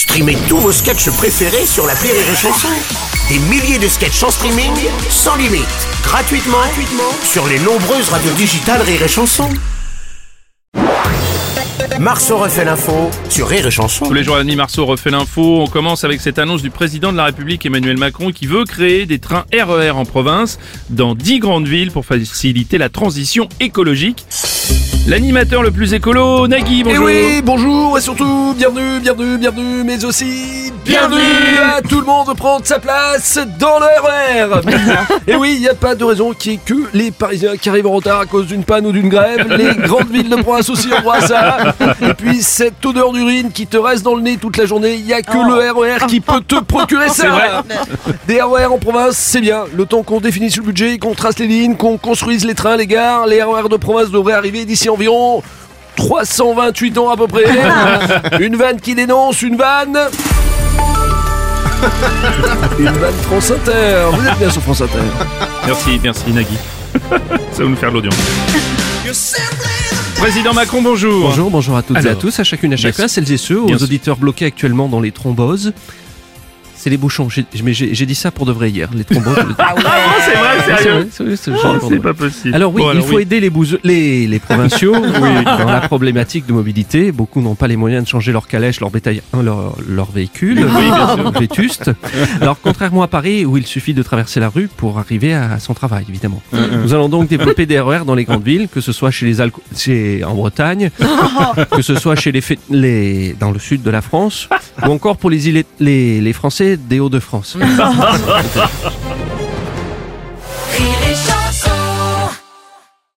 Streamez tous vos sketchs préférés sur la Rire et Chanson. Des milliers de sketchs en streaming, sans limite, gratuitement, gratuitement sur les nombreuses radios digitales Rire et Chanson. Marceau refait l'info sur Rire et. Tous les jours à la nuit, Marceau refait l'info. On commence avec cette annonce du président de la République Emmanuel Macron qui veut créer des trains RER en province dans 10 grandes villes pour faciliter la transition écologique. L'animateur le plus écolo, Nagui, Et bonjour. Eh oui, bonjour et surtout bienvenue, bienvenue, bienvenue, mais aussi bienvenue à tout le monde de prendre sa place dans le RER. et oui, il n'y a pas de raison qu'il n'y ait que les Parisiens qui arrivent en retard à cause d'une panne ou d'une grève. Les grandes villes de province aussi ont droit à ça. Et puis cette odeur d'urine qui te reste dans le nez toute la journée, il n'y a que le RER qui peut te procurer ça. Vrai. Des RER en province, c'est bien. Le temps qu'on définisse le budget, qu'on trace les lignes, qu'on construise les trains, les gares, les RER de province devraient arriver d'ici environ 328 ans à peu près. une vanne qui dénonce une vanne. Une vanne France Inter. Vous êtes bien sur France Inter. Merci, merci Nagui. Ça va nous faire de l'audience. Président Macron, bonjour. Bonjour, bonjour à toutes et à tous, à chacune et à chacun, celles et ceux, aux auditeurs bloqués actuellement dans les thromboses. C'est les bouchons. J'ai- Mais j'ai j'ai dit ça pour de vrai hier. Les thromboses. Ah bon, c'est vrai, sérieux vrai, c'est Oh, pas possible. Alors oui, Bon, il faut aider les, les, les provinciaux dans la problématique de mobilité. Beaucoup n'ont pas les moyens de changer leur calèche, leur bétail, hein, leur, leur véhicule, vétuste. Alors contrairement à Paris, où il suffit de traverser la rue pour arriver à son travail, évidemment. Nous allons donc développer des RER dans les grandes villes, que ce soit chez les alco- chez, en Bretagne, que ce soit chez les, dans le sud de la France, ou encore pour les, îles, les, les Français des Hauts-de-France.